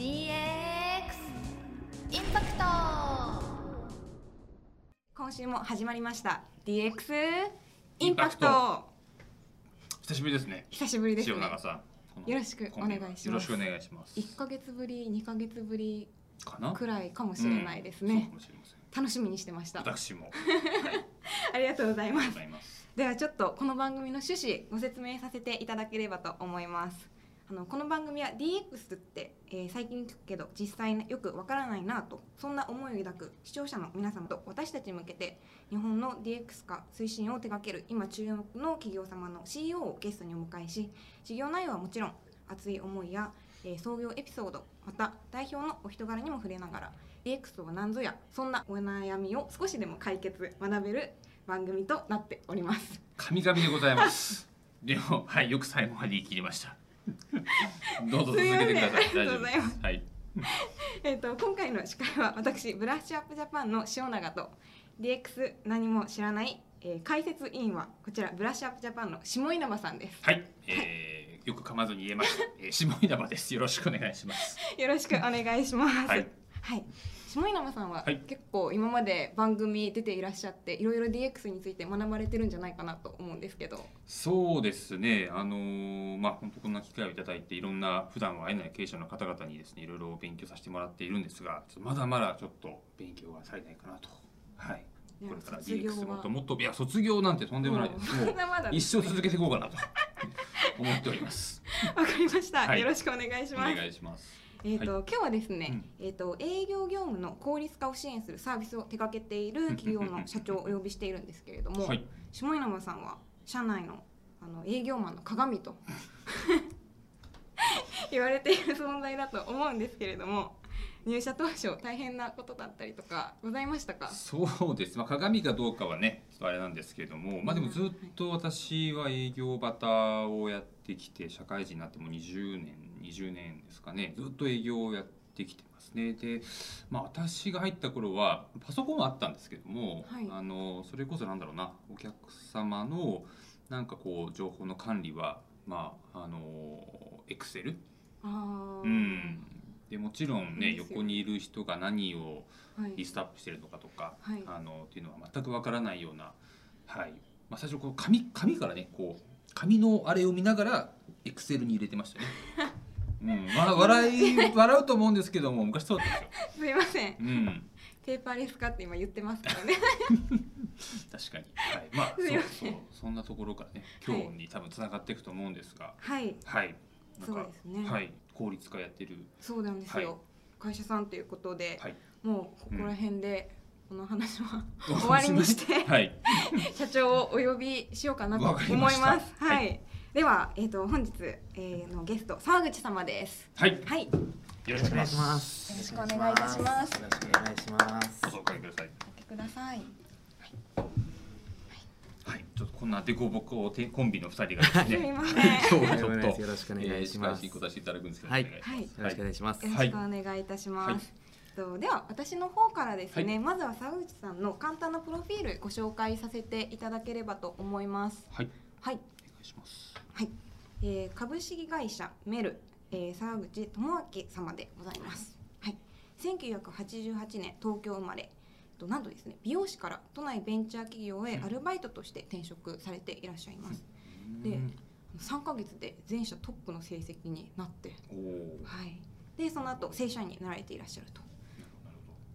DX インパクト今週も始まりました DX イインパクト久しぶりですね。久しぶりですね塩永さん。このよろしくお願いしますよろしくお願いします。1ヶ月ぶり2ヶ月ぶりかな？くらいかもしれないですうんそうねか、もしれません。楽しみにしてました私も。はい。ありがとうございますございます。ではちょっとこの番組の趣旨ご説明させていただければと思いますあのこの番組は DX って、えー最近聞くけど実際よくわからないなとそんな思いを抱く視聴者の皆様と私たちに向けて日本の DX 化推進を手掛ける今注目の企業様の CEO をゲストにお迎えし事業内容はもちろん熱い思いや、えー創業エピソードまた代表のお人柄にも触れながら DX とは何ぞやそんなお悩みを少しでも解決学べる番組となっております神々でございます。でも、はい、よく最後まで言い切りました。どうぞ続けてください。すいませんありがとうございますす。はい。えー、と今回の司会は私ブラッシュアップジャパンの塩永と DX 何も知らない、えー解説委員はこちらブラッシュアップジャパンの下稲葉さんですはい。えー、よく噛まずに言えました。えー、下稲葉です。よろしくお願いします。よろしくお願いしますはいはい下稲葉さんははい。結構今まで番組出ていらっしゃっていろいろ DX について学ばれてるんじゃないかなと思うんですけど。そうですね、あのーまあ本当こんな機会をいただいていろんな普段は会えない経営者の方々にですねいろいろ勉強させてもらっているんですがまだまだちょっと勉強が足りないかなと。はい。これから DX もっとはもっといや卒業なんてとんでもないです。もうまだまだ。一生続けていこうかなと思っております。わかりました、はい。よろしくお願いしおます。願いしますえーと今日はですね、うん。えー、と営業業務の効率化を支援するサービスを手掛けている企業の社長をお呼びしているんですけれども、はい。下稲葉さんは社内のあの営業マンの鏡と 言われている存在だと思うんですけれども入社当初大変なことだったりとかございましたか？そうです、まあ、鏡かどうかはねちょっとあれなんですけれども、まあ、でもずっと私は営業バタをやってきて社会人になっても20年20年ですかね。ずっと営業をやってきてますね。で、まあ、私が入った頃はパソコンはあったんですけども、はい。あのそれこそなんだろうなお客様のなんかこう情報の管理はまああのエクセルうん。でもちろんね横にいる人が何をはい。リストアップしてるのかとか、はい。あのっていうのは全くわからないような、はい。まあ、最初こう紙紙からねこう紙のあれを見ながらエクセルに入れてましたね。うん、わ笑い笑うと思うんですけども昔そうだったんですすいません。よ。うん、ペーパーレス化って今言ってますからね。確かに。はい、まあそうそうそんなところからね今日に多分つながっていくと思うんですが、はい。はい。そうですね。はい。効率化やってる。そうなんですよ、はい。会社さんということで、はい。もうここら辺でこの話は終終わりにしてはい。社長をお呼びしようかなとわ思います。はい、はいでは、えっ、と本日、えーのゲスト沢口様です。はい。はい、よよろしくお願いしま。ますす。よろしくお願いいたしますよろしくお願いしますどう。ぞおかけください。ってください。はい、ちょっとこんなデコボコてコンビの二人がですね。すみちょっよとろしくお願いしますえー司会進行させていただくんですけど、はいお願いしますはいよろしくお願いします。よろしくお願いいたします。とでは私の方からですね、はいまずは沢口さんの簡単なプロフィールご紹介させていただければと思います。はい、はい、お願いします。はい、えー株式会社メル、えー、沢口智明様でございます。はい、1988年東京生まれ。となんとですね美容師から都内ベンチャー企業へアルバイトとして転職されていらっしゃいます。でうん3ヶ月で全社トップの成績になって、はい、でその後正社員になられていらっしゃると。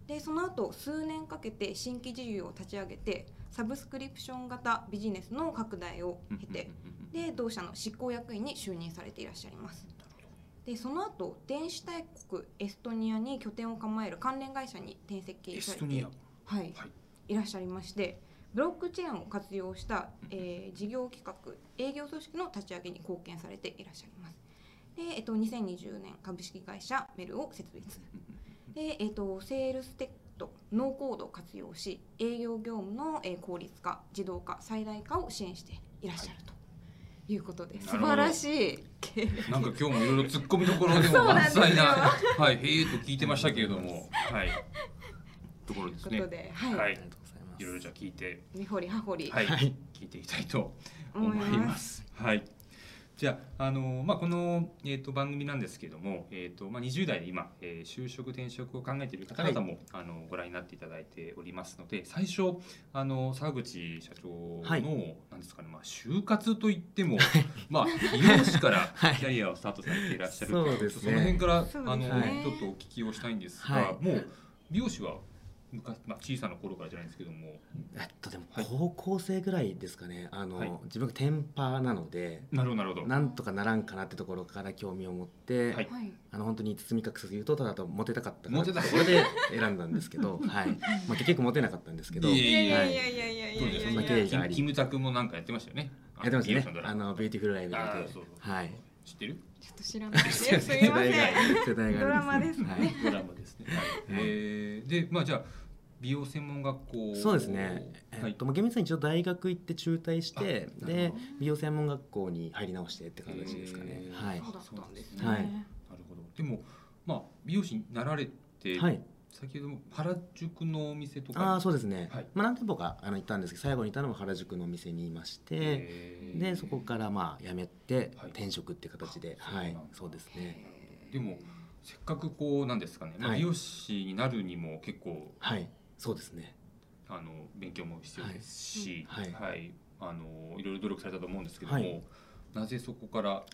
でその後数年かけて新規事業を立ち上げてサブスクリプション型ビジネスの拡大を。経てうんうん、で同社の執行役員に就任されていらっしゃいます。でその後電子大国エストニアに拠点を構える関連会社に転籍されてはい、はい、いらっしゃいましてブロックチェーンを活用した、えー事業企画営業組織の立ち上げに貢献されていらっしゃいます。で、えっと、2020年株式会社メルを設立。で、えっと、セールステックノーコードを活用し営業業務の、えー効率化自動化最大化を支援していらっしゃると。いうことで、なるほど。素晴らしいなんか今日もいろいろ突っ込みどころでも満載な、はい、へえと聞いてましたけれども、はい、ところですね。ということ。で、はい。はい。ありがとうございます。いろいろじゃあ聞いて、根掘り葉掘り、はい、はい。聞いていきたいと思います。はい。じゃあ、あのまあ、この、えー、と番組なんですけども、えーとまあ、20代で今、えー就職転職を考えている方々も、あのご覧になっていただいておりますので最初あの沢口社長の、はい。なんですかね、まあ、就活といっても、まあ、美容師から はい。キャリアをスタートされていらっしゃるそうですね。その辺から、あのちょっとお聞きをしたいんですが、はい。もう美容師は昔、まあ、小さな頃からじゃないんですけども。えっとでもはい。高校生ぐらいですかね。あの、はい。自分がテンパーなのでなるほどなるほど。なんとかならんかなってところから興味を持って、はい。はい。あの本当に包み隠さず言うとただとモテたかったからモテたこれで選んだんですけど、はい。まあ、結局モテなかったんですけどいえいえいやはいいやいやいやいやそうですいやいやそんな経緯がありキムタクもなんかやってましたよね。やってますね美容師のドラマあの Beautiful Life であーそうそうはい知ってる？ちょっと知らない。ですいません。世代が世代があるんドラマですね。はい。ドラマですね。はい。えーでまあじゃあ美容専門学校。そうですね、えはい。っとまあ厳密に一応大学行って中退してで美容専門学校に入り直してって形ですかね。はい。そうだったんですね。はい。なるほど。でもまあ美容師になられて、はい先ほども原宿のお店とか。ああそうですね、はい。まあ何店舗かあの行ったんですけど最後にいたのは原宿のお店にいましてでそこからまあ辞めてはい。転職って形であはい。そうなんだそうですね。でもせっかくこうなんですかね、まあ、はい美容師になるにも結構はい。そうですね。あの勉強も必要ですし、はい。はい。あのいろいろ努力されたと思うんですけども、はい。なぜそこから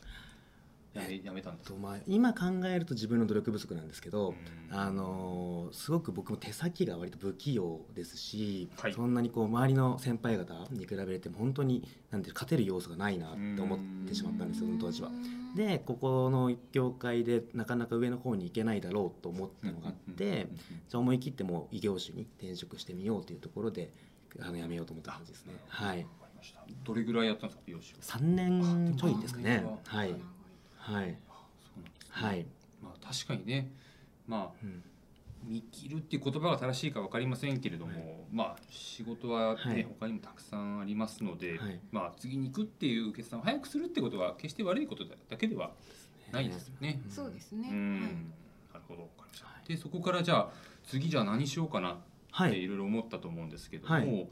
やめやめたんです。かとまあ今考えると自分の努力不足なんですけど、うん。あのーすごく僕も手先が割と不器用ですし、はい。そんなにこう周りの先輩方に比べても本当になんて勝てる要素がないなって思ってしまったんですよその当時は。でここの業界でなかなか上の方に行けないだろうと思ったのがあって、じゃあ思い切ってもう異業種に転職してみようというところであの辞めようと思った感じですね。はい。どれぐらいやったんですか美容師を3年ちょいですかね。あはいはい。あそうなんですね。はい。まあ確かにね。まあうん。見切るっていう言葉が正しいか分かりませんけれども、まあ仕事はね、はい。他にもたくさんありますので、はい。まあ次に行くっていう決断を早くするってことは決して悪いことだけではないですよね。そうですね。うん、はい。なるほど。分かりました。はいでそこからじゃあ次じゃあ何しようかなってはい。いろいろ思ったと思うんですけども、はい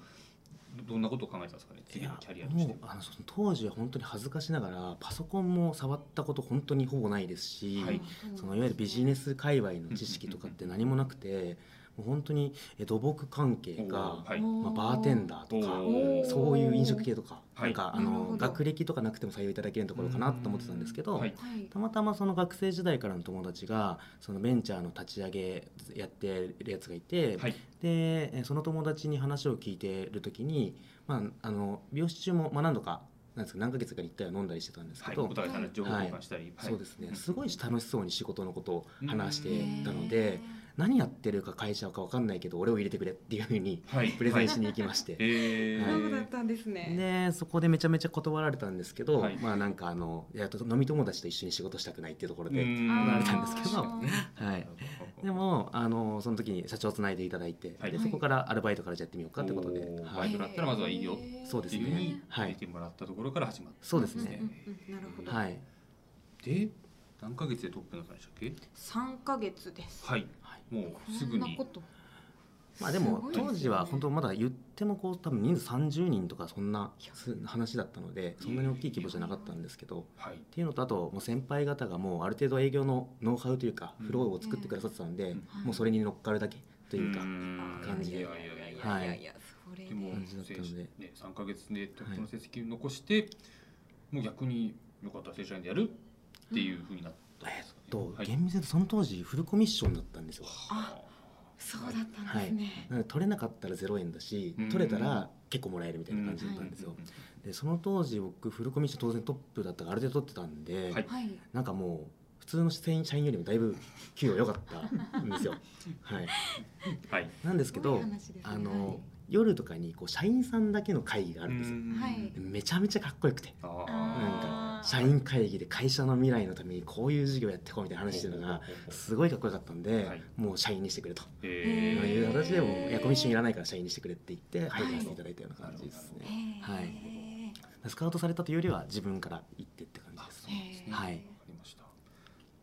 どどんなことを考えたんですかね？次のキャリアとしてもう。あのその当時は本当に恥ずかしながらパソコンも触ったこと本当にほぼないですし、はいそのいわゆるビジネス界隈の知識とかって何もなくてもう本当にえ土木関係かはい。まあ、バーテンダーとかそういう飲食系とか、はい。なんかあの学歴とかなくても採用いただけるところかなと思ってたんですけど、たまたまその学生時代からの友達がそのベンチャーの立ち上げやってるやつがいて、はい。でえその友達に話を聞いてる時に、まあ、あの美容師中も、まあ、何度かなんですか何ヶ月かに1回は飲んだりしてたんですはい、けど、お互い話情報交換したり、はい。そうですね。んすごい楽しそうに仕事のことを話してたのへで何やってるか会社か分かんないけど俺を入れてくれっていうふうにはい、プレゼンしに行きまして。えー。そうだったんですね。でそこでめちゃめちゃ断られたんですけど、はい。まあなんかあのいや飲み友達と一緒に仕事したくないっていうところで、うん。断られたんですけど。はい、でもあのその時に社長をつないでいただいて、はい。でそこからアルバイトからじゃあやってみようかってことで、バイトだったらまずはいいよそうですね。ってい。うふうにはい入れてもらったところから始まったそうですねうんうんうんなるほどはいで何ヶ月でトップになったんでしたっけ三ヶ月ですはいはいもうすぐに。こんなこと。まあでも当時は本当まだ言ってもこう多分人数30人とかそんなす話だったのでそんなに大きい規模じゃなかったんですけどはい。っていうのとあともう先輩方がもうある程度営業のノウハウというかうん。フローを作ってくださってたんで、うん。もうそれに乗っかるだけというか、ん。感じで。はい。で。でも感じだったので。ね3ヶ月でトップの成績を残して、もう逆によかったら正社員でやるっていうふうになったんですか？ね、とはい。厳密に言うとその当時フルコミッションだったんですよ。あそうだったんですね。なので取れなかったら0円だしうん。取れたら結構もらえるみたいな感じだったんですよ、でその当時僕フルコミッション当然トップだったからある程度取ってたんで、はい。はいなんかもう普通の社員社員よりもだいぶ給与良かったんですよ。はい。はい。なんですけどね。あの、はい。夜とかにこう社員さんだけの会議があるんですよ。はい。でめちゃめちゃかっこよくて。あなんか社員会議で会社の未来のためにこういう事業やっていこうみたいな話してるのがすごいかっこよかったんで、はい。もう社員にしてくれと。へいうー形でもういやコミッションいらないから社員にしてくれって言って入らせていただいたような感じですね、はい。スカウトされたというよりは自分から行ってって感じですね。はい。わかりました。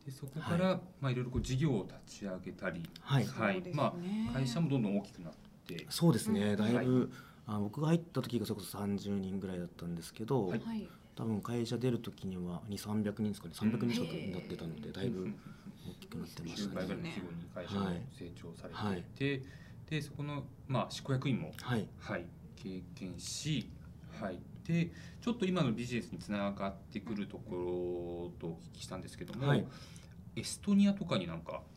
でそこから、まあいろいろこう事業を立ち上げたりはい。そうですね。まあ会社もどんどん大きくなって。そうですね。うん。だい。ぶ、あ僕が入った時がそれこそ30人ぐらいだったんですけど、はい。はい多分会社出る時には2 3 0 0人ですかね。300人近くになってたのでだいぶ大きくなってまし9たね倍ぐらいの規模に会社もはい。成長されていて、でそこの、まあ、執行役員も、はい。はい、経験し、はい、でちょっと今のビジネスにつながってくるところとお聞きしたんですけども、はい。エストニアとかになんか出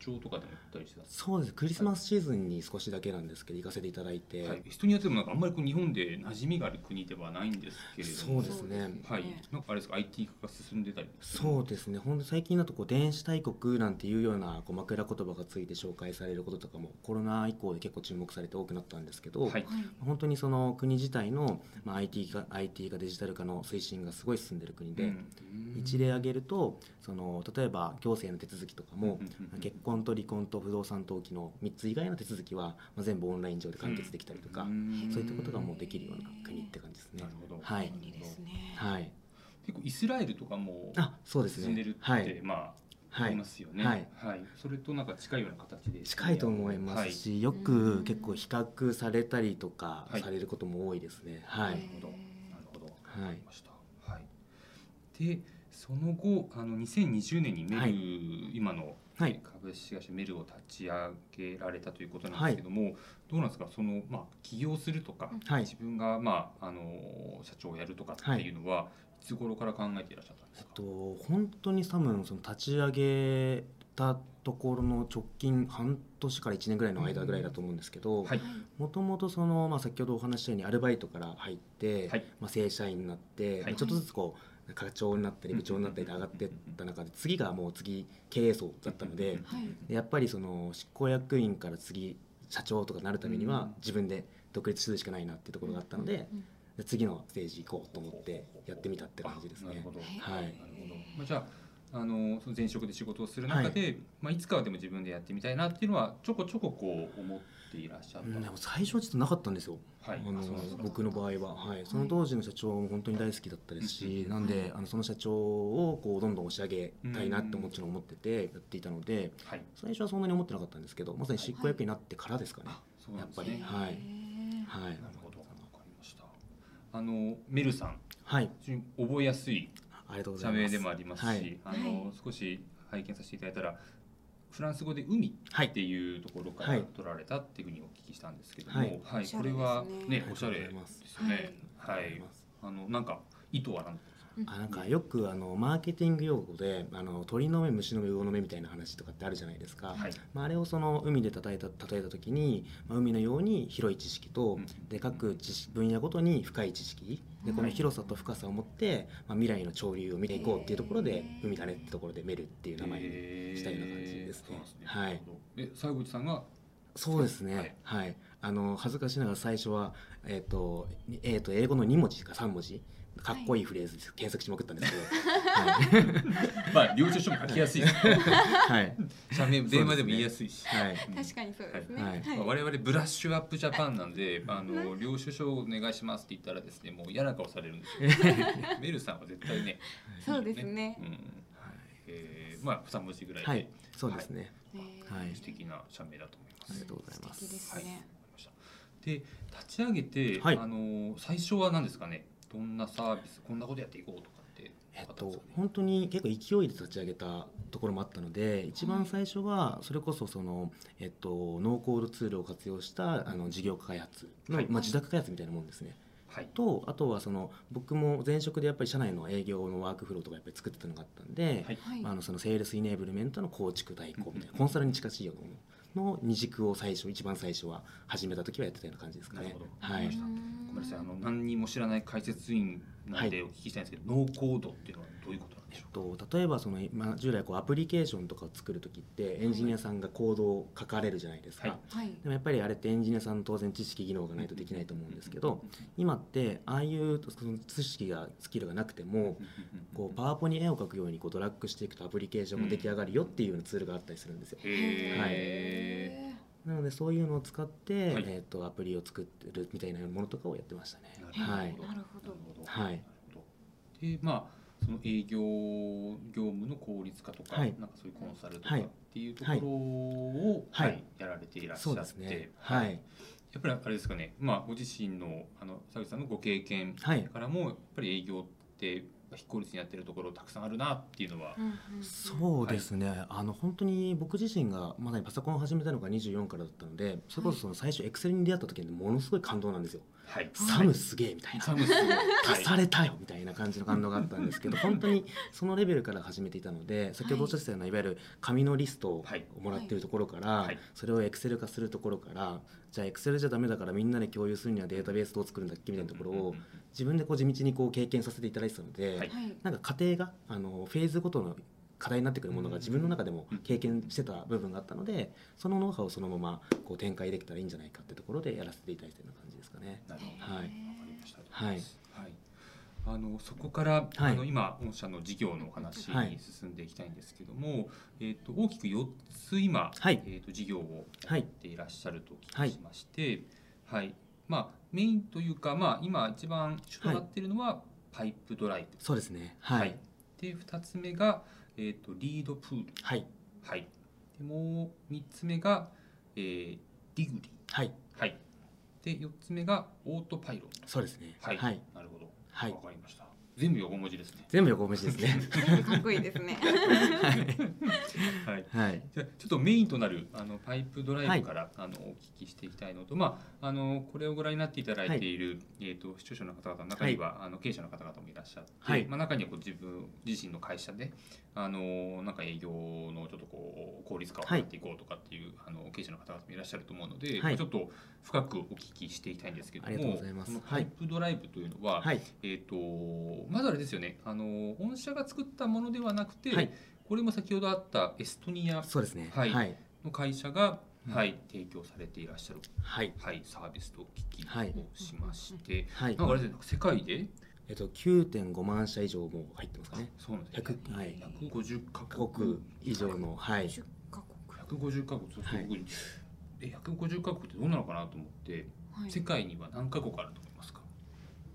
張とかでも行ったりしてたそうです。クリスマスシーズンに少しだけなんですけど行かせていただいて、はい、エストニアってでもなんかあんまりこう日本で馴染みがある国ではないんですけれども。そうですね。はい、なんかあれですか？IT 化が進んでたりそうですね。本当最近だとこう電子大国なんていうようなこう枕言葉がついて紹介されることとかもコロナ以降で結構注目されて多くなったんですけど、はい。本当にその国自体の、まあ、IT 化 IT 化デジタル化の推進がすごい進んでる国で、うん。一例挙げるとその例えば行政の手続きとかも、結婚と離婚と不動産登記の3つ以外の手続きは、まあ、全部オンライン上で完結できたりとか、んそういったことがもうできるような国って感じですね。なる。ほど。はい。便利ですねはい、結構イスラエルとかもあそうですね。進んでるって、はい。まあ、はいありますよね、はい。それとなんか近いような形で。近いと思いますし、よく結構比較されたりとかはい。されることも多いですね。はい、なるほど。なるほど。わかりました、はい、でその後あの2020年にメル、はい。今のはい。株式会社メルを立ち上げられたということなんですけども、どうなんですか？その、まあ、起業するとか、はい。自分が、まあ、あの社長をやるとかっていうのは、い、つ頃から考えていらっしゃったんですか、えっと本当に多分その立ち上げたところの直近半年から1年ぐらいの間ぐらいだと思うんですけど、はい。もともとその、まあ、先ほどお話ししたようにアルバイトから入って、はい。まあ、正社員になって、はい。ちょっとずつこう課長になったり部長になったりで上がっていった中で次がもう次経営層だったので。はいやっぱりその執行役員から次社長とかなるためにはうん自分で独立するしかないなっていうところがあったので次のステージ行こうと思ってやってみたって感じですねなるほ。ど、はいなるほど。まあ、じゃあ、あの、その前職で仕事をする中で、まあ、いつかはでも自分でやってみたいなっていうのは、ちょこちょここう思っていらっしゃった。うんでも最初はちょっとなかったんですよ、はい。あの僕の場合は、はい、その当時の社長も本当に大好きだったですし、なんであのその社長をこうどんどん押し上げたいなってもちろん思っててやっていたのではい。最初はそんなに思ってなかったんですけどまさに執行役員になってからですかね、あ、そうなんですやっぱり。ね。はい。はい。なるほど、わかりました。あの、メルさん、はい。覚えやすいありがとうございます。社名でもありますし、はい。あの、はい。少し拝見させていただいたら。フランス語で海はいっていうところからはい。取られたっていうふうにお聞きしたんですけども、ははいい、おしゃれこれはですねね、おしゃれですよね。はい、あの、なんか意図は何ですか？あなんかよくあのマーケティング用語であの鳥の目虫の目魚の目みたいな話とかってあるじゃないですか、はい。まあ、あれをその海で例えた例えた時に、まあ、海のように広い知識と、うん。で各知識分野ごとに深い知識。でこの広さと深さを持って、まあ、未来の潮流を見ていこうっていうところで海だねってところでメルっていう名前にしたような感じですね。はい。え、西口さんが。そうですね。はい、あの恥ずかしながら最初は、えーとえー、と英語の2文字か3文字かっこいいフレーズで検索しまくったんですけど、はい。まあ、領収書も書きやすい。です。はい。社名、電話でも言いやすいし。はい。確かにそうですね。はい。まあ、我々ブラッシュアップジャパンなんで、あの領収書をお願いしますって言ったらですね、もう嫌な顔されるんですよ。メルさんは絶対ね。そうですね。うん。えーまあ、二文字ぐらいで。はい、そうですね、えーはい。素敵な社名だと思います。ありがとうございます。素敵ですはい、わかりね。ました。で立ち上げて、はい。あの最初は何ですかね？どんなサービスこんなことやっていこうとかってえっと本当に結構勢いで立ち上げたところもあったので一番最初はそれこそその、えっと、ノーコードツールを活用したあの事業開発の、はい。まあ、自宅開発みたいなもんですね。はい。とあとはその僕も前職でやっぱり社内の営業のワークフローとかやっぱり作ってたのがあったんで、はい。はい。まあ、あのその sales enablement の構築代行みたいなうん。コンサルに近しいようなものの二軸を最初一番最初は始めた時はやってたような感じですかね。なるほど。はいごめんなさいあの何にも知らない解説員なんでお聞きしたいんですけど、ノーコードっていうのはどういうことなんでしょう？と例えばその、まあ、従来こうアプリケーションとかを作る時ってエンジニアさんがコードを書かれるじゃないですか、はい。はい。でもやっぱりあれってエンジニアさんの当然知識技能がないとできないと思うんですけど今ってああいうその知識がスキルがなくてもこうパワポに絵を描くようにこうドラッグしていくとアプリケーションが出来上がるよっていうようなツールがあったりするんですよ。へなのでそういうのを使って、はい。えー、とアプリを作ってるみたいなものとかをやってましたね。ーはい。なるほど。はい。なるほど。でまあその営業業務の効率化とか、はい。なんかそういうコンサルとかはい。っていうところを、ははい。いやられていらっしゃって。ね。はい。やっぱりあれですかね、まあ、ご自身のあの佐口さんのご経験はい。からもやっぱり営業って非効率にやってるところたくさんあるなっていうのは、そうですね、あの本当に僕自身がまだにパソコンを始めたのが24からだったのでそれこそその最初エクセルに出会った時にものすごい感動なんですよ、はい、サムすげえみたいな、サムス足されたよみたいな感じの感動があったんですけど本当にそのレベルから始めていたので先ほどおっしゃってたようないわゆる紙のリストをはい。もらっているところから、はい。それをエクセル化するところからじゃあエクセルじゃダメだからみんなで共有するにはデータベースどう作るんだっけみたいなところを自分でこう地道にこう経験させていただいてたので、はいはいなんか過程があのフェーズごとの課題になってくるものが自分の中でも経験してた部分があったのでそのノウハウをそのままこう展開できたらいいんじゃないかってところでやらせていただいてるような感じですかね。なるほど、はいわかりました。はい。はい。あのそこから、あの今御社の事業のお話はいに進んでいきたいんですけども、えっ、と大きく4つ今、はいえっ、と事業をはいやっていらっしゃるとお聞きしまして、はい。まあメインというかまあ今一番主となっているのはパイプドライブ。そうですねはいで2つ目がえっ、とリードプール。はいはい。でもう3つ目が、えー、ディグリはいはい。で4つ目がオートパイロット。そうですねはい。はいなるほど。はいわかりました。全部横文字ですね。全部横文字ですね。かっこいいですね。はい。はい。じゃあちょっとメインとなるあのパイプドライブから、あのお聞きしていきたいのと、まああのこれをご覧になっていただいてい。る、えっ、と視聴者の方々の中には、あの経営者の方々もいらっしゃって、はい。まあ中にはこう自分自身の会社であのなんか営業のちょっとこう効率化をやっていこうとかっていう、あの経営者の方々もいらっしゃると思うので、はい。ちょっと深くお聞きしていきたいんですけども、ありがとうございます。このパイプドライブというのは、はい。えっ、とまずあれですよね。あの御社が作ったものではなくて、はい。これも先ほどあったエストニアそうですね。はい。はい。の会社が、うん。はい、提供されていらっしゃる、はい。はい、サービスとお聞きはいをしまして、はい。なんかあれですね世界で、えっと9.5万社以上も入ってますかね。そうなんですね。100はい。150カ各国以上のはい。10カ国。150カ国。そうそうはい。僕え150カ国ってどうなのかなと思って、はい。世界には何カ国あると思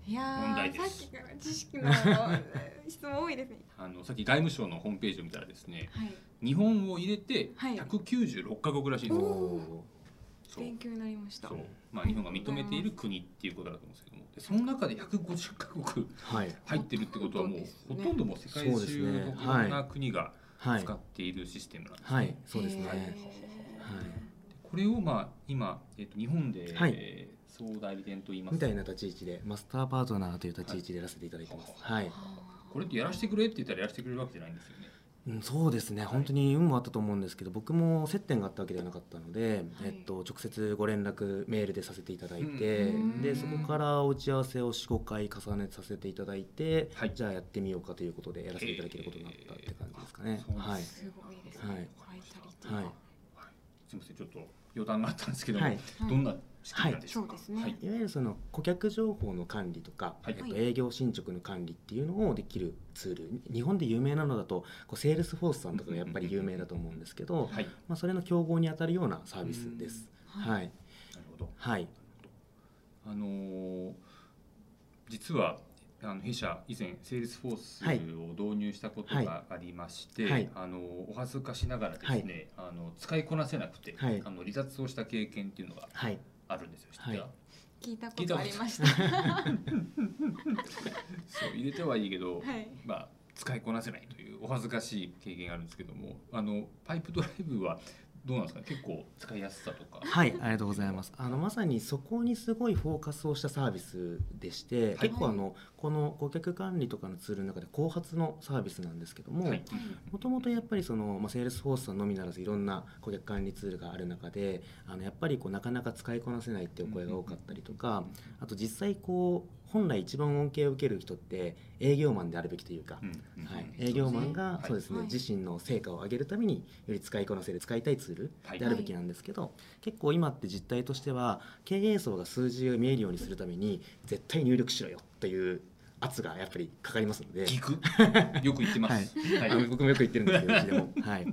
いや問題です。ーさっきから知識の質問多いですね。あのさっき外務省のホームページを見たらですねはい。日本を入れてはい。196カ国らしいんですよ、おそう。勉強になりました。そう。まあ、日本が認めている国っていうことだと思うんですけどもでその中で150カ国はい。入ってるってことはもうね。ほとんどもう世界中のいろんな国がはい。使っているシステムなんですね。はい。そうですね。はい。これをまあ今、えっと日本で、はい。えー総代理店といいますみたいな立ち位置でマスターパートナーという立ち位置でやらせていただいてます。はい。これってやらせてくれって言ったらやらせてくれるわけじゃないんですよね。うん、そうですね、本当に運もあったと思うんですけど僕も接点があったわけではなかったので、はい。えっと、直接ご連絡メールでさせていただいて、うん。でそこから打ち合わせを45回重ねさせていただいて、はい。じゃあやってみようかということでやらせていただけることになったって感じですかね。えー。はい。すごいですね、はい。すみません。ちょっと余談があったんですけども、はい。どんな仕組みなんでしょうか？はいそうですね。はい。いわゆるその顧客情報の管理とか、はい。えっと、営業進捗の管理っていうのをできるツール日本で有名なのだとこうセールスフォースさんとかがやっぱり有名だと思うんですけど、はい、まあ、それの競合に当たるようなサービスです。うんはい、なるほど。はい、あのー実はあの弊社以前セールスフォースはい。を導入したことがありまして、はい。あのお恥ずかしながらですね、あの使いこなせなくて、はい。あの離脱をした経験っていうのがはい、あるんですよ。知ってたはい。聞いたことありました。そう入れてはいいけど、はい。まあ使いこなせないというお恥ずかしい経験があるんですけども、あの Pipedrive はどうなんですか？ね。結構使いやすさとか。はい、ありがとうございます。あのまさにそこにすごいフォーカスをしたサービスでして、はい結構あのこの顧客管理とかのツールの中で後発のサービスなんですけども、はいもともとやっぱりその、まあ、セールスフォースさんのみならずいろんな顧客管理ツールがある中であのやっぱりこうなかなか使いこなせないっていうお声が多かったりとか、あと実際こう本来一番恩恵を受ける人って営業マンであるべきというか、うんうんはい、営業マンがはいそうですね、はい。自身の成果を上げるためにより使いこなせる使いたいツールはい。であるべきなんですけど、結構今って実態としては経営層が数字が見えるようにするために絶対入力しろよという圧がやっぱりかかりますので。よく言ってます。はい。あの僕もよく言ってるんですけどでも、はい、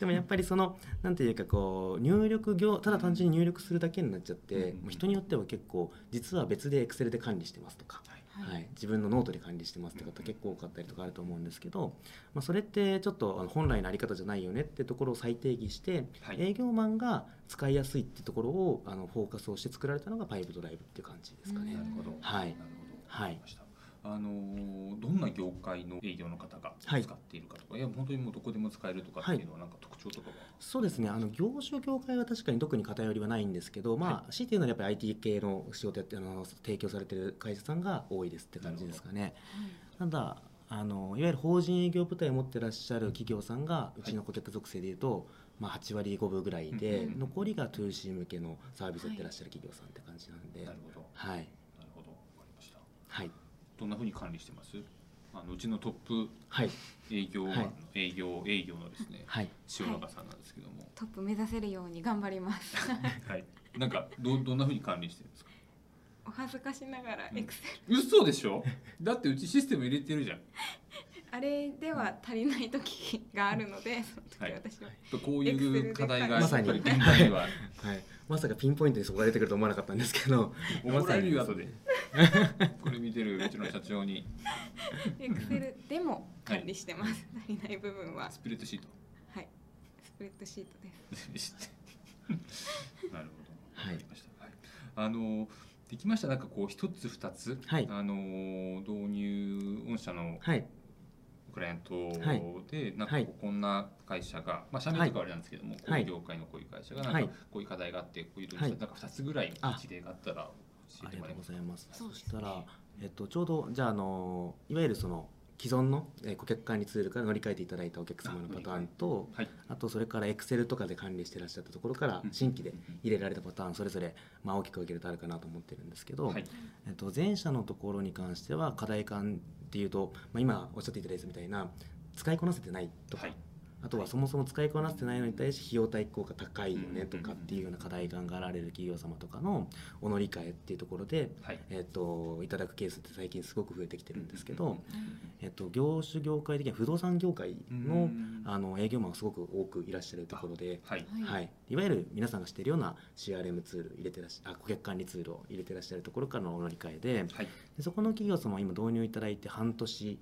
でもやっぱりそのなんていうかこう入力業ただ単純に入力するだけになっちゃって、うん人によっては結構実は別でエクセルで管理してますとか、はい。はい、自分のノートで管理してますって方結構多かったりとかあると思うんですけど、まあ、それってちょっとあの本来のあり方じゃないよねってところを再定義して、はい。営業マンが使いやすいってところをあのフォーカスをして作られたのがパイプドライブっていう感じですかね。なるほど。はい。なるほど。はいあのーどんな業界の営業の方が使はい。っているかとか、い、や本当にもうどこでも使えるとかっていうのはなんか特徴とかは、そうですね。あの業種業界は確かに特に偏りはないんですけど、まあ、強いて言うのはやっぱり IT 系の仕事やってあの提供されてる会社さんが多いですって感じですかね。ただあのいわゆる法人営業部隊を持ってらっしゃる企業さんがうちの顧客属性でいうと、まあ、8割5分ぐらいで、うん残りが 2C 向けのサービスをやってらっしゃる企業さんって感じなんで、なるほど。はい。なるほど。わかりました。はいどんなふうに管理してます？あのうちのトップはい。営業はい。営業営業のですね、はい。塩中さんなんですけども、トップ目指せるように頑張ります。はい、なんかどどんなふうに管理してるんですか？お恥ずかしながらうん。エクセ嘘でしょ？だってうちシステム入れてるじゃん あれでは足りない時 があるのでその時はい私は、やっぱこういう課題がやっまさに。ぱり現場には。はい、まさかピンポイントにそこが出てくると思わなかったんですけど 怒られるよ後で。これ見てるうちの社長に。エクセルでも管理してます、足りない部分は。スプレッドシート。はい。スプレッドシートです。なるほど。はい。わかりました、はい、あのできました。なんかこう一つ二つ、はい。あの導入御社のはいクライアントはい。で、なんかはい。こんな会社が、まあ社名とかはあれなんですけども、こうはいいう業界のこういう会社がなんはい。かこういう課題があってこういう導入はい。したなんか二つぐらいあ事例があったら教ありがとうごえてもらえますざいます。そうです。ねしたら、えっと、ちょうどじゃあ、あのいわゆるその既存の、えー顧客管理ツールから乗り換えていただいたお客様のパターンとはい。あとそれから Excel とかで管理してらっしゃったところからうん。新規で入れられたパターンそれぞれ、まあ、大きく分けるとあるかなと思ってるんですけど、はい。えっと、前者のところに関しては課題感っていうと、まあ、今おっしゃっていただいたみたいな使いこなせてないとか、はいあとはそもそも使いこなせてないのに対して費用対効果高いよねとかっていうような課題感があられる企業様とかのお乗り換えっていうところで、はい。えっといただくケースって最近すごく増えてきてるんですけどうん、えっと、業種業界的には不動産業界のうん。あの営業マンがすごく多くいらっしゃるところで。はい。はい、い。わゆる皆さんが知っているような CRM ツール入れてらっしゃあ顧客管理ツールを入れてらっしゃるところからのお乗り換えではい。でそこの企業様は今導入いただいて半年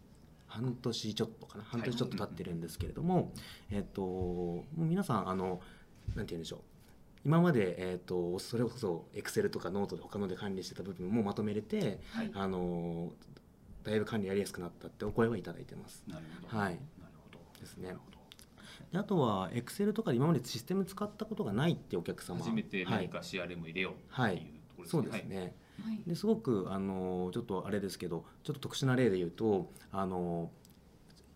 半年ちょっとかな半年ちょっと経ってるんですけれども、えっともう皆さんあのなんて言うんでしょう。今まで、えっとそれこそ Excel とかノートで他ので管理してた部分もまとめれてはい。あのだいぶ管理やりやすくなったってお声はいただいてます。なるほど。はい。なるほど。ですね。なるほど。であとは Excel とかで今までシステム使ったことがないってお客様。初めてはい。何か CRM 入れようはいっていうところそうですね、はい。ですごくあのちょっとあれですけどちょっと特殊な例で言うとあの、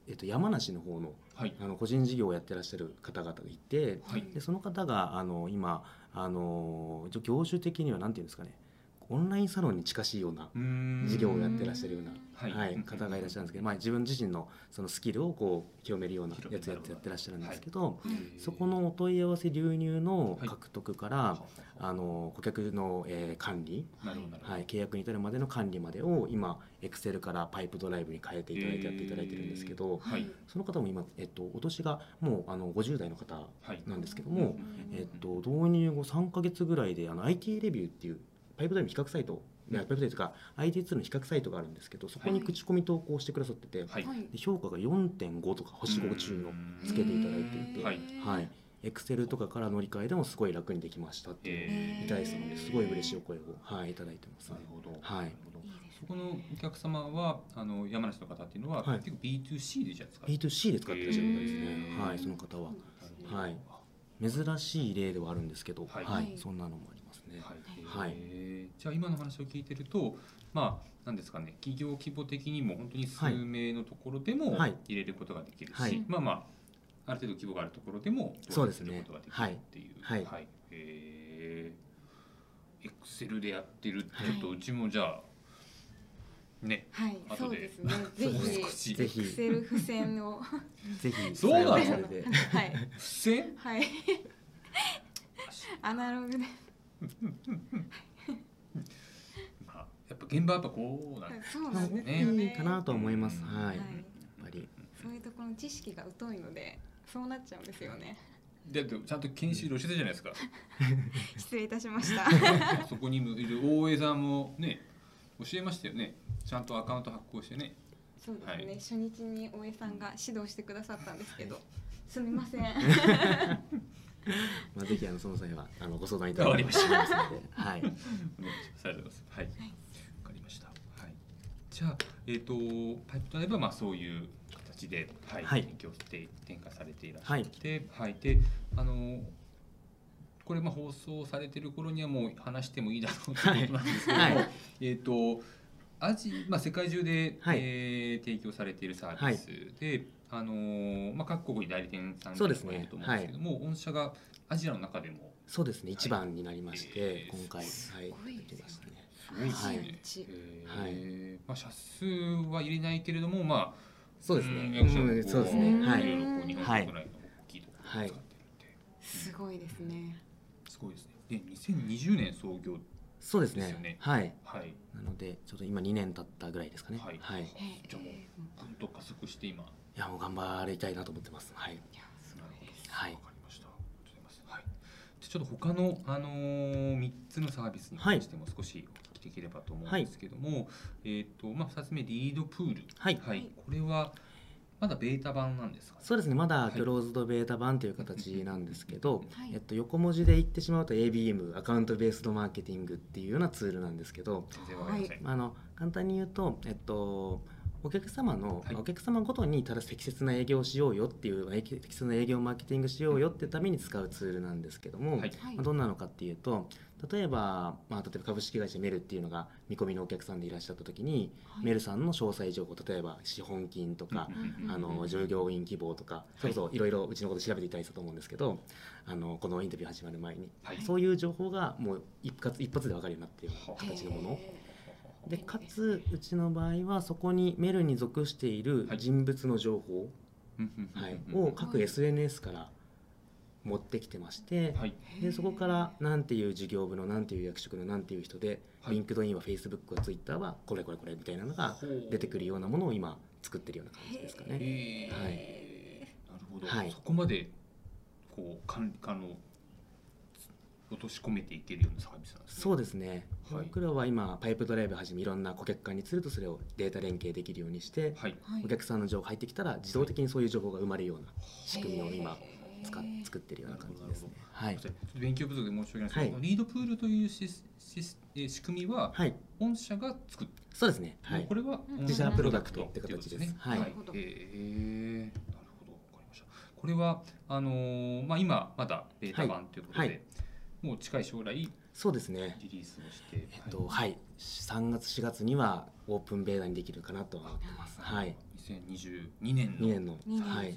えっと、山梨の方のはい。あの個人事業をやってらっしゃる方々がいてはい。でその方があの今あの業種的には何て言うんですかねオンラインサロンに近しいような事事業をやってらっしゃるような、はい。はい方がいらっしゃるんですけど、まあ、自分自身のそのスキルをこう広めるような。やつやってらっしゃるんですけど、そこのお問い合わせ流入の獲得から、あの顧客の、えー管理、はい、契約に至るまでの管理までを今 Excel からパイプドライブに変えていただいてやっていただいてるんですけど、はい。その方も今、えっと、お年がもうあの50代の方はい。なんですけども、えっと、導入後3か月ぐらいであの IT レビューっていうパイプドライブ比較サイト、いやパイプドライブとか IT ツールの比較サイトがあるんですけどそこに口コミ投稿してくださってて、はい。はい。で評価が4.5とか星5中のつけていただいていて、はい。はい、Excel とかから乗り換えでもすごい楽にできましたっていうえいただいてたのですごい嬉しいお声を、はい、いただいてます、なるほど。はい。そこのお客様はあの山梨の方っていうのは、はい。結構 B2C でじゃあ使って B2C で使ってらっしゃるみたいですね、はい、その方は。ははい。珍しい例ではあるんですけど、はい。そんなのもありますね、はい、はい。じゃあ今の話を聞いてるとまあなんですかね企業規模的にも本当に数名のところでもはい。入れることができるし、はい。まあまあある程度規模があるところでもそうですね。導入ることができるっていう。はい。はい。へエクセルでやってるってはい。ちょっとうちもじゃあねはい後で。そうですね。ぜひエクセル付箋を。ぜひ。そうなの？それはそれで。はい。付箋？はい。アナログで まあやっぱ現場はやっぱこうなんですそうなんですよね。ねいいかなとは思います、はい、はい。やっぱり。そういうところの知識が疎いのでそうなっちゃうん。ですよねだってちゃん。と研修で教えたじゃないですか失礼いたしましたそこにもいる大江さん。もね教えましたよねちゃん。とアカウント発行してねそうですね、はい初日に大江さん。が指導してくださったん。ですけど、すみません まあ、ぜひあのその際はあのご相談いただわかりましたますので、はい、お願いします。ありがとうござい。ますはい。わ、かりました。はい。じゃあえっ、とパイプとあればまあそういう形ではい、はい。勉強して展開されていらっしゃってはい、であのこれまあ放送されてる頃にはもう話してもいいだろうということなんですけども、はい。えっ、とアジまあ世界中で、はい。えー提供されているサービスで、あのーまあ各国に代理店さんがいそうですね。ると思うんですけども、御社がアジアの中でもそうですね。一番になりまして、えー今回。すはいごいですね。できましたね。すごいですね。はい。えーまあ社数は入れないけれども、まあそうですね。うんそうですね。はい。日本国内の大きいところを使ってるんで、すごい。ですねすごいですね。で、2020年創業そうですね。はい。はい。なのでちょっと今2年経ったぐらいですかね。はい。はい、いじゃあもうぐんと加速して今。やもう頑張りたいなと思ってますはいいはいわかりました。はい。でちょっと他のあのー三つのサービスに関しても少しお聞きできればと思うんですけども、えっ、とまあ二つ目リードプール。はいはい。これはまだベータ版なんですか、ね？そうですねまだはいクローズドベータ版という形なんですけど、はいえっと、横文字で言ってしまうと ABM アカウントベースドマーケティングっていうようなツールなんですけど全然わかりません。あの簡単に言うと、えっと、お客様の、はい。お客様ごとにただ適切な営業をしようよっていうえ適切な営業マーケティングしようよってために使うツールなんですけども、はい。はい。まあ、どんなのかっていうと例えば、まあ、例えば株式会社メルっていうのが見込みのお客さんでいらっしゃった時に、はい。メルさんの詳細情報例えば資本金とか、あの従業員希望とかそれこそいろいろうちのこと調べていただいたと思うんですけどあのこのインタビュー始まる前に、はい。そういう情報がもう一発一発で分かるようになっているような形のものでかつうちの場合はそこにメルに属しているはい。人物の情報、はいうんを各 SNS から持ってきてまして、はい。でそこから何ていう事業部の何ていう役職の何ていう人で、はい。 LinkedIn は Facebook は Twitter はこれこれこれみたいなのが出てくるようなものを今作ってるような感じですかね。えー。はい。なるほど、はいそこまでこう管理あの落とし込めていけるようなサービスなんですね。そうですね、はい。僕らは今 Pipedrive はじめいろんな顧客管理ツールとそれをデータ連携できるようにして、はい。はい。お客さんの情報入ってきたら自動的にそういう情報が生まれるような仕組みを今使っ作ってるような感じですね。は。はい。いちょっと勉強不足で申し訳ないですけど、はい。リードプールというシスシスえー仕組みははい、御社が作っそうですね。はい。こ。れは自社プロダクトってということ形ですはいはいなるほどえー。なるほど。わかりました。これはあのーまあ今まだベータ版ということで、はい。はいもう近い将来リそうですね。リースをして、えっとはい、3月4月にはオープンベータにできるかなとは思ってます。はい。2022年の2年の二年はい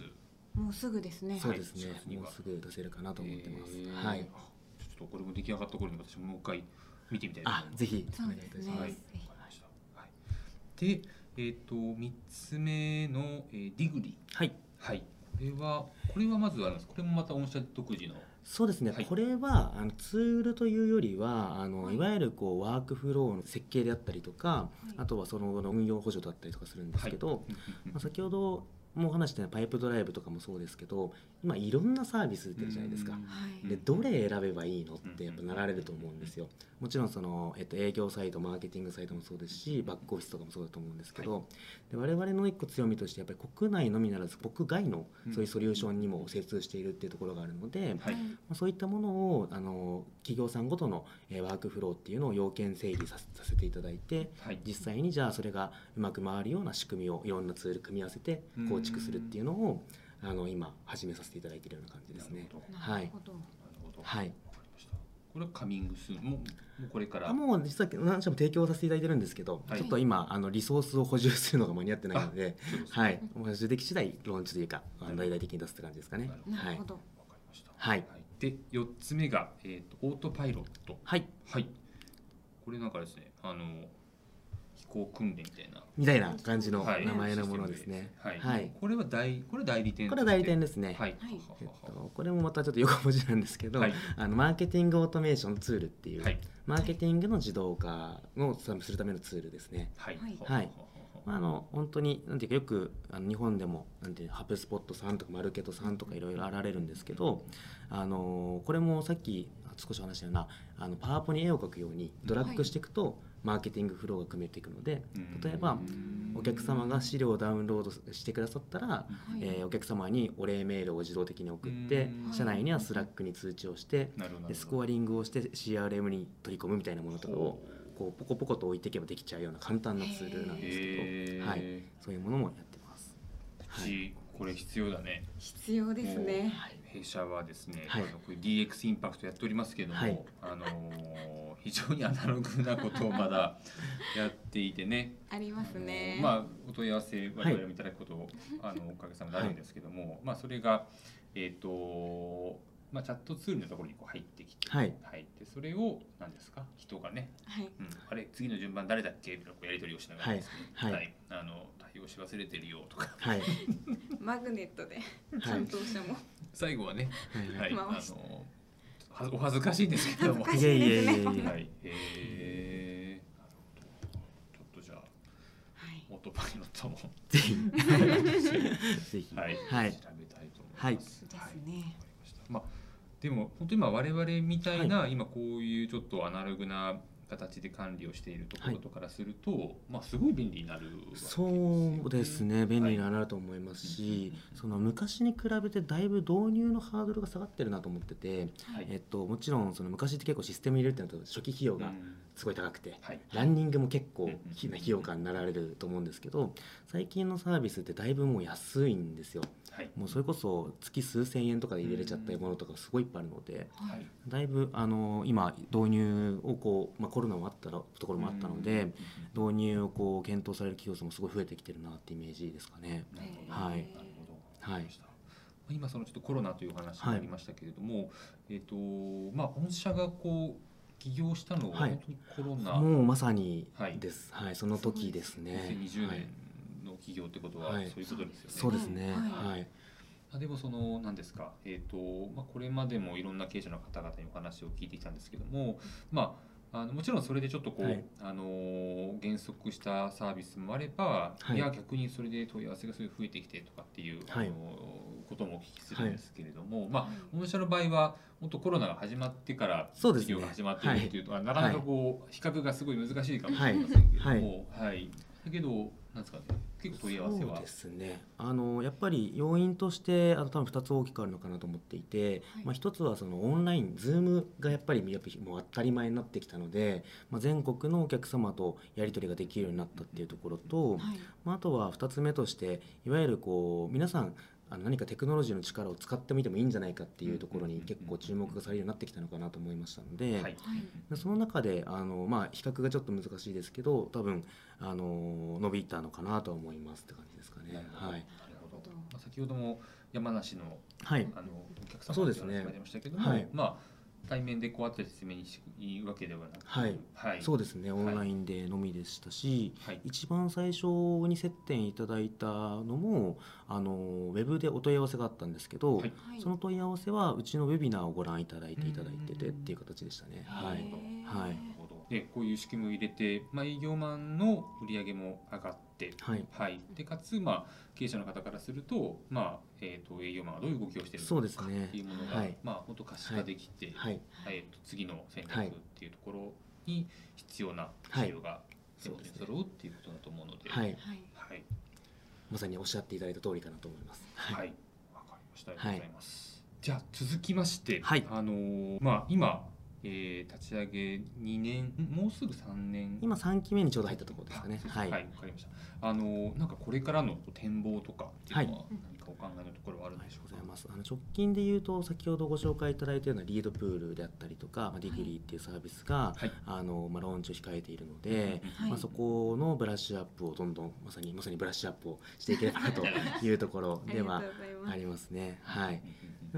3。もうすぐですねそうですね4月。にはもうすぐ出せるかなと思ってます。えーはい。ちょっとこれも出来上がった頃に私ももう一回見てみたいと思います。あぜひお願いいたします。はい。はい。で、えっ、と三つ目の、えー、ディグリはい。はい。これはこれはまずあるんです。これもまた御社独自の。そうですね、はい。これはあのツールというよりはあの、はい。い、わゆるこうワークフローの設計であったりとか、い。あとはその後の運用補助だったりとかするんですけど、まあ、先ほどもお話したパイプドライブとかもそうですけど今いろんなサービス出てるじゃないですか。はいでどれ選べばいいのってやっぱなられると思うんですよ。もちろんその、えっと、営業サイドマーケティングサイドもそうですしバックオフィスとかもそうだと思うんですけど、で我々の一個強みとしてやっぱり国内のみならず国外のそういうソリューションにも精通しているっていうところがあるので、はい。まあ、そういったものをあの企業さんごとの、えーワークフローっていうのを要件整理させさせていただいてはい。実際にじゃあそれがうまく回るような仕組みをいろんなツール組み合わせて構築するっていうのをあの今始めさせていただいているような感じですねなるほ。どはい。はいわかりました。これはカミングスもうもうこれから。あもう実は何社も提供させていただいてるんですけど、はいちょっと今あのリソースを補充するのが間に合ってないので、はい、補充でき次第ローンチというかあの大々的に出すって感じですかねなるほ。どわかりました。はいで四つ目がえっ、とオートパイロット。はい、はい。これなんかですねあの飛行訓練みたいな。みたいな感じのはい名前のものですね。はい。はいこれは代これ代理店これは代理店でですね。はい。はいえっと、これもまたちょっと横文字なんですけど、はいあのマーケティングオートメーションツールっていう、はいマーケティングの自動化をするためのツールですね。はい。はいはいまあ、あの本当になんていうかよくあの日本でもなんていうハブスポットさんとかマルケットさんとかいろいろあられるんですけど、あのこれもさっき少し話したようなあのパワポに絵を描くようにドラッグしていくと、マーケティングフローが組めていくのでうん。例えばお客様が資料をダウンロードしてくださったら、はい。えーお客様にお礼メールを自動的に送ってうん。社内には Slack に通知をしてスコアリングをして CRM に取り込むみたいなものとかをこうポコポコと置いていけばできちゃうような簡単なツールなんですけど、はい、えそういうものもやってます。はい。しこれ必要だね。必要ですね弊社はですね、はい。あのこれ DX インパクトやっておりますけれども、はい。あのー非常にアナログなことをまだ やっていてね。ありますね。あのまあお問い合わせ我々もいただくこと、あのおかげさまであるんですけども、まあそれがえっ、とまあチャットツールのところにこう入ってきて、はい。入ってそれを何ですか？人がね、はい。うん、あれ次の順番誰だっけ？みたいなこうやり取りをしながらですね、はい。はい。あの対応し忘れてるよとか。はい、マグネットではい。担当者も最後はねはいはい、あのはお恥ずかしいんですけども。恥ずかしいですね。はい、えー、なるほど。ちょっとじゃあ、はい。オートパイロットも、ぜひ。ぜひはい、はい。調べたいと思います。はい。ですね。わかりました。まあ、でも、本当に今我々みたいな、今こういうちょっとアナログな形で管理をしているところとからすると、まあ、すごい便利になるわけですよそうですね。便利にはいなると思いますし、うん。その昔に比べてだいぶ導入のハードルが下がってるなと思ってて、はい。えっと、もちろんその昔って結構システム入れるってなると初期費用がうんすごい高くて、はい。ランニングも結構うん費費用感になられると思うんですけど最近のサービスってだいぶもう安いんですよ。はい。もうそれこそ月数千円とかで入れれちゃったものとかすごいいっぱいあるのではい。だいぶあの今導入をこう、まあ、コロナもあったらところもあったので導入をこう検討される企業さんもすごい増えてきてるなってイメージですかね。はい。はい。今そのちょっとコロナというお話になりましたけれども、えっ、とまあ御社がこう起業したのははい。本当にコロナ、もうまさにはいです、はい。その時ですね。2020はい年の起業ってことははい。そういうことですよね。そうですね。はい。はい。あでもその何ですか、えーとまあ、これまでもいろんな経営者の方々にお話を聞いてきたんですけども、まあ、あのもちろんそれでちょっとこう、はい。あのー減速したサービスもあれば、はい。い、や逆にそれで問い合わせがすごい増えてきてとかっていう、はいあのーこともお聞きするんですけれども、まあ御社の場合は本当コロナが始まってから事業が始まっているっていうと、あなかなかこう比較がすごい難しいかもしれませんけれども、はい。だけどなんですかね結構問い合わせは？そうですね。あのやっぱり要因としてあの多分2つ大きくあるのかなと思っていて、はい。まあ、1つはそのオンライン Zoom がやっぱりやっぱりもう当たり前になってきたので、まあ、全国のお客様とやり取りができるようになったっていうところと、はい。まあ、あとは2つ目としていわゆるこう皆さんあの何かテクノロジーの力を使ってみてもいいんじゃないかっていうところに結構注目がされるようになってきたのかなと思いましたので、はい。その中であの、まあ、比較がちょっと難しいですけど多分あの伸びたのかなとは思いますって感じですかね。はい、なるほど。まあ、先ほども山梨のはい。あのお客様そうですね。の話がありましたけども、はい。まあ対面でこうやって説明にしいいわけではなく、はい。はい、そうですね。オンラインでのみでしたし、はい、一番最初に接点いただいたのもあのウェブでお問い合わせがあったんですけど、はい。はい。その問い合わせはうちのウェビナーをご覧いただいていただいててっていう形でしたね。はい、はい。なるほど。でこういう仕組みを入れて、まあ、営業マンの売り上げも上がって、はい。はい、でかつ、まあ、経営者の方からすると,、まあえー、と営業マンがどういう動きをしているそうのかですね。っていうものが、はい。まあ、本当可視化できて、はい。えー、と次の戦略はい。っていうところに必要な資料が手元に揃うっていうことだと思うので、はい、はい。はい。まさにおっしゃっていただいた通りかなと思います。はい、わかりました。ありがとうございます。じゃあ続きまして、はい。あのーまあ今、えー、立ち上げ2年、んもうすぐ3年。今3期目にちょうど入ったところですかね。あはい、わ、かりました。あのーなんかこれからの展望とかっていうのははい何かお考えのところはあるしょうか？がとうございます。あの直近で言うと先ほどご紹介いただいたようなリードプールであったりとか、まあ、ディグリーっていうサービスが、はい。あのまあ、ローンチを控えているので、はいまあ、そこのブラッシュアップをどんどんまさにまさにブラッシュアップをしていければなというところではありますね。はい。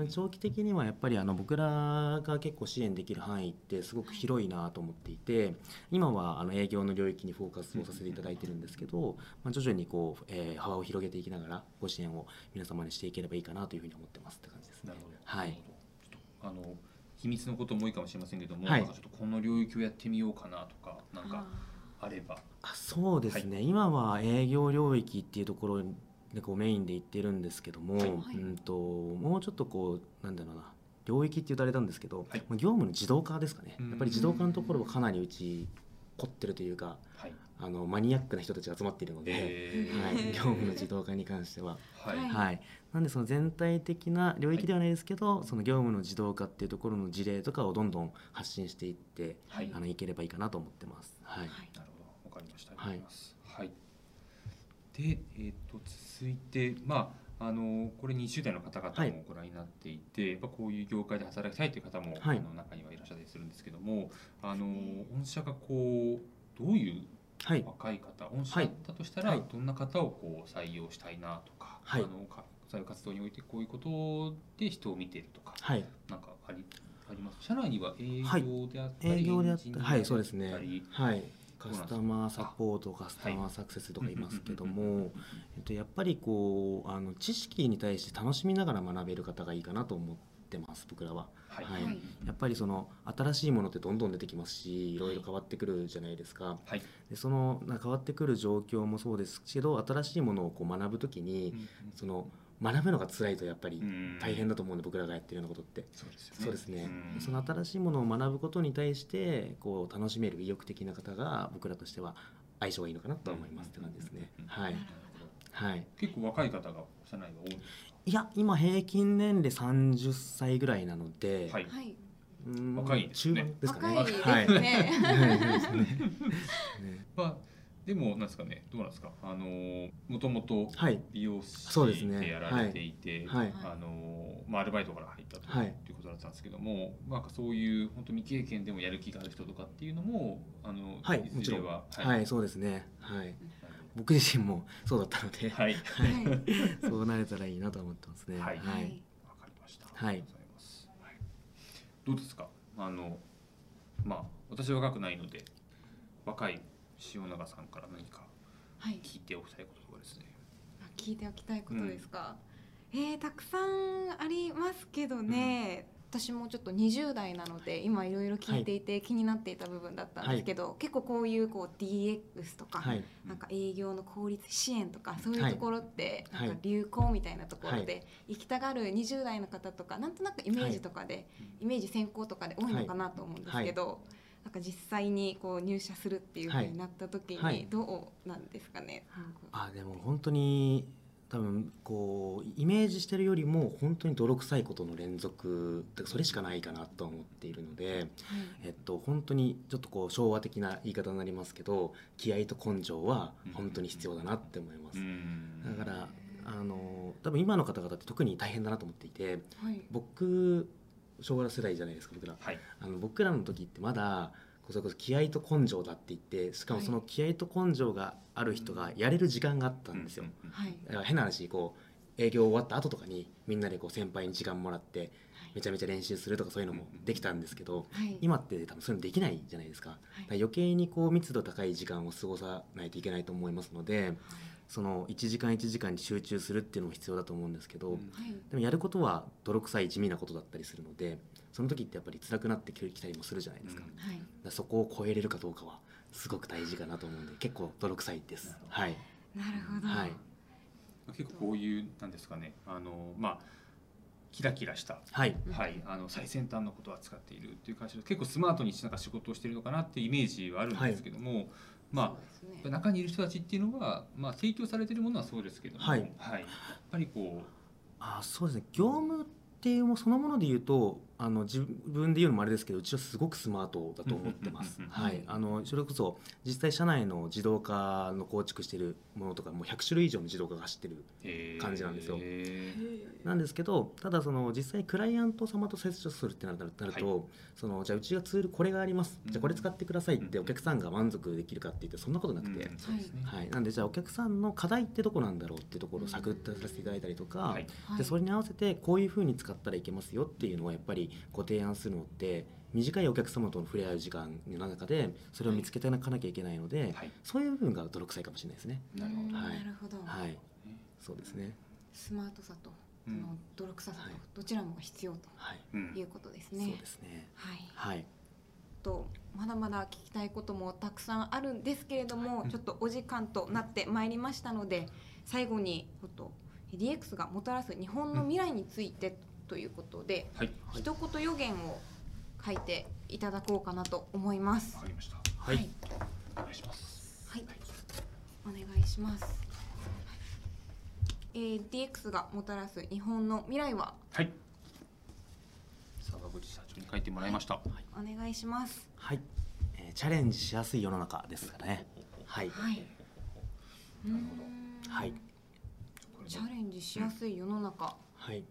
長期的にはやっぱりあの僕らが結構支援できる範囲ってすごく広いなと思っていて今はあの営業の領域にフォーカスをさせていただいてるんですけど、まあ、徐々にこう、えー幅を広げていきながらご支援を皆様にしていければいいかなというふうに思ってますって感じですね。なるほど。。はい。あの秘密のことも多いかもしれませんけども、はい。なんかちょっとこの領域をやってみようかなとかなんかあれば。あそうですね、今は営業領域っていうところでこうメインで言ってるんですけども、はい。うんともうちょっとこうなんだろうな領域って言うとあれなんですけど、はい。まあ業務の自動化ですかね、うん。やっぱり自動化のところはかなりうち凝ってるというかはい。あのマニアックな人たちが集まっているので、えー。はい、業務の自動化に関しては。はい。はい。はい、なんでその全体的な領域ではないですけど、その業務の自動化っていうところの事例とかをどんどん発信していって、はい。あのいければいいかなと思ってます。はい、はい。なるほど、わかりました。ありがとうござい。はい。で、えっ、と続いて、まああのこれ20代の方々はい。もご覧になっていて、まあこういう業界で働きたいという方も、はい。あの中にはいらっしゃったりするんですけども、あの御社がこうどういうはい、若い方、御社だったとしたら、はい。どんな方をこう採用したいなとか、はい。あのか採用活動においてこういうことで人を見ているとか、はい、なんかありあります？社内には営はい。業であったり、営業であったはい、そうですね。はい、カスタマーサポート、カスタマーサクセスとか言いますけども、えっとやっぱりこうあの知識に対して楽しみながら学べる方がいいかなと思ってます。僕らは。はい。はい。はい。やっぱりその新しいものってどんどん出てきますしいろいろ変わってくるじゃないですか。はい。でそのな変わってくる状況もそうですけど新しいものをこう学ぶときに、その学ぶのが辛いとやっぱり大変だと思うんで僕らがやってるようなことって。そうですよね。そうですね。うん。その新しいものを学ぶことに対してこう楽しめる意欲的な方が僕らとしては相性がいいのかなとは思いますって感じですね。うんはい。はい。結構若い方が社内は多い。いや今平均年齢30歳ぐらいなので、か。はい。若いですね。中盤ですかね。若いですはいね。はい。そうですね。ね まあでもなんですかね。どうなんですか？あのもともとはい。美容師でやられていて、はい。あのまあアルバイトから入ったとはい。いうことだったんですけども、なんかそういう本当未経験でもやる気がある人とかっていうのもあのはいもちろん。ははい、そうですね。はい。僕自身もそうだったので、はい。はい。そうなれたらいいなと思ってますね。はい。ははい。いわかりました。はい。どうですか？あのまあ私は若くないので若い塩永さんから何かはい、聞いておきたいこととかですね。聞いておきたいことですか？えー、たくさんありますけどね。私もちょっと20代なので今いろいろ聞いていて気になっていた部分だったんですけど、結構こういうこう DX とか、はい。なんか営業の効率支援とかそういうところってはい。なんか流行みたいなところはで行きたがる20代の方とかなんとなくイメージとかでイメージ先行とかで多いのかなと思うんですけどなんか実際にこう入社するっていうふうになった時はい。にどうなんですかね？あでも本当に多分こうイメージしてるよりも本当に泥臭いことの連続それしかないかなと思っているので、えっと、本当にちょっとこう昭和的な言い方になりますけど気合と根性は本当に必要だなって思います。ん。だからあの多分今の方々って特に大変だなと思っていてはい。僕昭和世代じゃないですか僕ら。はい。あの僕らの時ってまだそれこそ気合と根性だって言ってしかもその気合と根性がある人がやれる時間があったんですよ。うんはい。だから変な話こう営業終わった後とかにみんなでこう先輩に時間もらってめちゃめちゃ練習するとかそういうのもできたんですけどはい。今って多分そういうのできないじゃないですか。だから余計にこう密度高い時間を過ごさないといけないと思いますのでその1時間1時間に集中するっていうのも必要だと思うんですけど、うん。はい。でもやることは泥臭い地味なことだったりするのでその時ってやっぱり辛くなってきたりもするじゃないですか,、うん。はい。そこを超えれるかどうかはすごく大事かなと思うんで結構泥臭いです。はい。なるほど。はい。結構こういうなんですかね。あのまあキラキラしたはい。はい、あの最先端のことを扱っているっていう会社で結構スマートになんか仕事をしているのかなっていうイメージはあるんですけども、まそうですね。あ中にいる人たちっていうのは、まあ、提供されているものはそうですけども、はい。やっぱりこあそうですね。業務っていうもそのもので言うとあの自分で言うのもあれですけどうちはすごくスマートだと思ってます。はい。あのそれこそ実際社内の自動化の構築しているものとかもう100種類以上の自動化が走ってる感じなんですよ。えなんですけどただその実際クライアント様と接触するってなるなると、そのじゃあうちがツールこれがあります。じゃあこれ使ってくださいってうん。お客さんが満足できるかって言ってそんなことなーくて、はい、なんでじゃあお客さんの課題ってどこなんだろうっていうところを探ってさせていただいたりとか、はい。はいでそれに合わせてこういうふうに使ったらいけますよっていうのをやっぱりご提案するのって短いお客様との触れ合う時間の中でそれを見つけていかなきゃいけないので、はい。そういう部分が泥臭いかもしれないですね。なるほど。うんはい。なるほど。はい、そうですね。スマートさと、うん。その泥臭さと、はい。どちらもが必要とはい、うん。いうことですそうね。ですね。はい。はい、とまだまだ聞きたいこともたくさんあるんですけれども、ちょっとお時間となってまいりましたので最後にちょっと DX がもたらす日本の未来についてということで、はい。一言予言を書いていただこうかなと思います。わ。かりました。はい。お願いします。はい、お願いします。えー、DX がもたらす日本の未来は？はい。坂口社長に書いてもらいました、お願いします。はい、えーチャレンジしやすい世の中ですかね。はい。はい。うーん。はい。チャレンジしやすい世の中、はい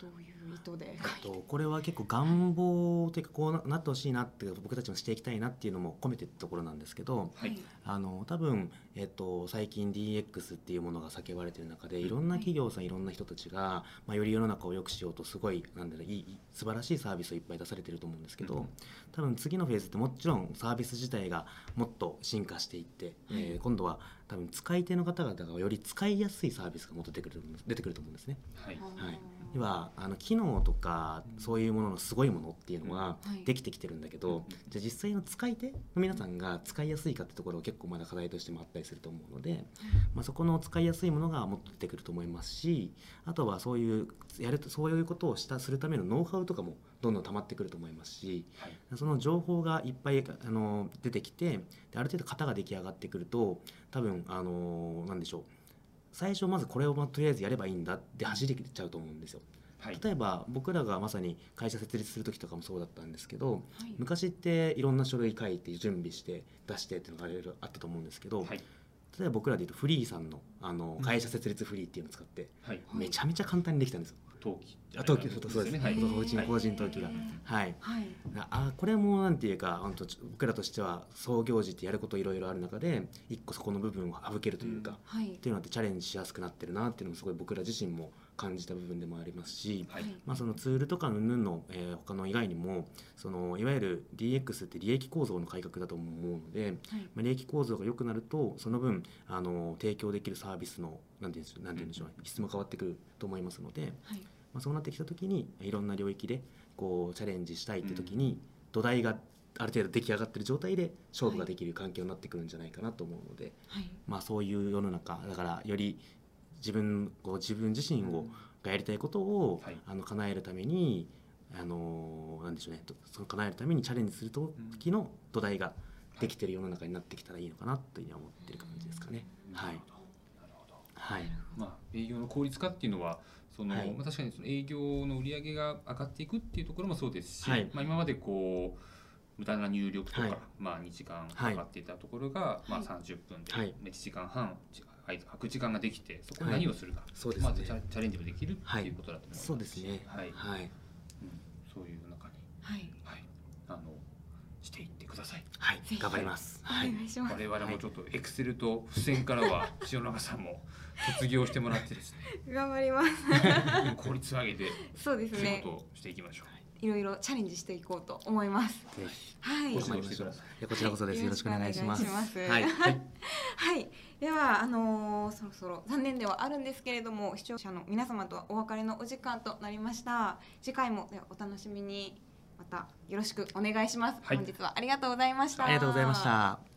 どういう意図で。とこれは結構願望というかこうななってほしいなって僕たちもしていきたいなっていうのも込めてるところなんですけどはい。あの多分、えっと、最近 DX っていうものが叫ばれてる中でい。ろんな企業さんいろんな人たちが、まあ、より世の中を良くしようとすごいなんだろういい素晴らしいサービスをいっぱい出されてると思うんですけど、うん。多分次のフェーズってもちろんサービス自体がもっと進化していって、えー今度は多分使い手の方々がより使いやすいサービスがもっと出てくる出てくると思うんですね。はい。はい。要はあの機能とかそういうもののすごいものっていうのははい。できてきてるんだけど、うんじゃあ実際の使い手の皆さんが使いやすいかってところが結構まだ課題としてもあったりすると思うので、まあ、そこの使いやすいものがもっと出てくると思いますしあとはそういうやるとそういうことをしたするためのノウハウとかもどんどん溜まってくると思いますしはい。その情報がいっぱいあの出てきてである程度型が出来上がってくると多分あのなんでしょう。最初まずこれをまあとりあえずやればいいんだって走り切っちゃうと思うんですよ。はい。例えば僕らがまさに会社設立する時とかもそうだったんですけどはい。昔っていろんな書類書いて準備して出してっていうのがいろいろあったと思うんですけど、はい。例えば僕らで言うとフリーさんのあの会社設立フリーっていうのを使ってはい。めちゃめちゃ簡単にできたんですよ。登記あ登記そうですね。はい。法人はい。法人登記がはい。はい。あこれもなんていうか本当僕らとしては創業時ってやることいろいろある中で一個そこの部分を省けるというか、はい。っていうのってチャレンジしやすくなってるなっていうのもすごい僕ら自身も感じた部分でもありますし、はい。まあ、そのツールとかのぬの、えー他の以外にもそのいわゆる DX って利益構造の改革だと思うので、はい。まあ、利益構造が良くなるとその分あの提供できるサービスのなんていうんでしょうなんていうんでしょう質も変わってくると思いますので、はい。まあ、そうなってきた時にいろんな領域でこうチャレンジしたいって時に、土台がある程度出来上がってる状態で勝負ができる環境になってくるんじゃないかなと思うので、はい。まあ、そういう世の中だからより自分こう自分自身をがやりたいことを、はい。あの叶えるためにあのなんでしょうねとその叶えるためにチャレンジする時の土台ができてる世の中になってきたらいいのかなというふうには思ってる感じですかね。はい、はい。まあ、営業の効率化っていうのはその、はい。まあ、確かにその営業の売り上げが上がっていくっていうところもそうですし、はい。まあ、今までこう無駄な入力とか、はい。まあ、2時間かかっていたところが、まあ、30分で、はい。1時間半ち空く時間ができてそこに何をするか、そうですね。まずチャチャレンジもできるっていうことだと思います。し、そうですね。はい。はい、うん、そういう中に、はい。はい、あのしていってください。はい。頑張ります。おはい。願いします。我々もちょっとエクセルと付箋からは 塩永さんも卒業してもらってですね。頑張ります。効率を上げてそうです仕ね事をしていきましょう。いろいろチャレンジしていこうと思います。はい。ご指導してください。いやこちらこそです。よろしくお願いします。はい。はい、ではあのーそろそろ残念ではあるんですけれども視聴者の皆様とはお別れのお時間となりました。次回もではお楽しみに。またよろしくお願いします、はい。本日はありがとうございました。ありがとうございました。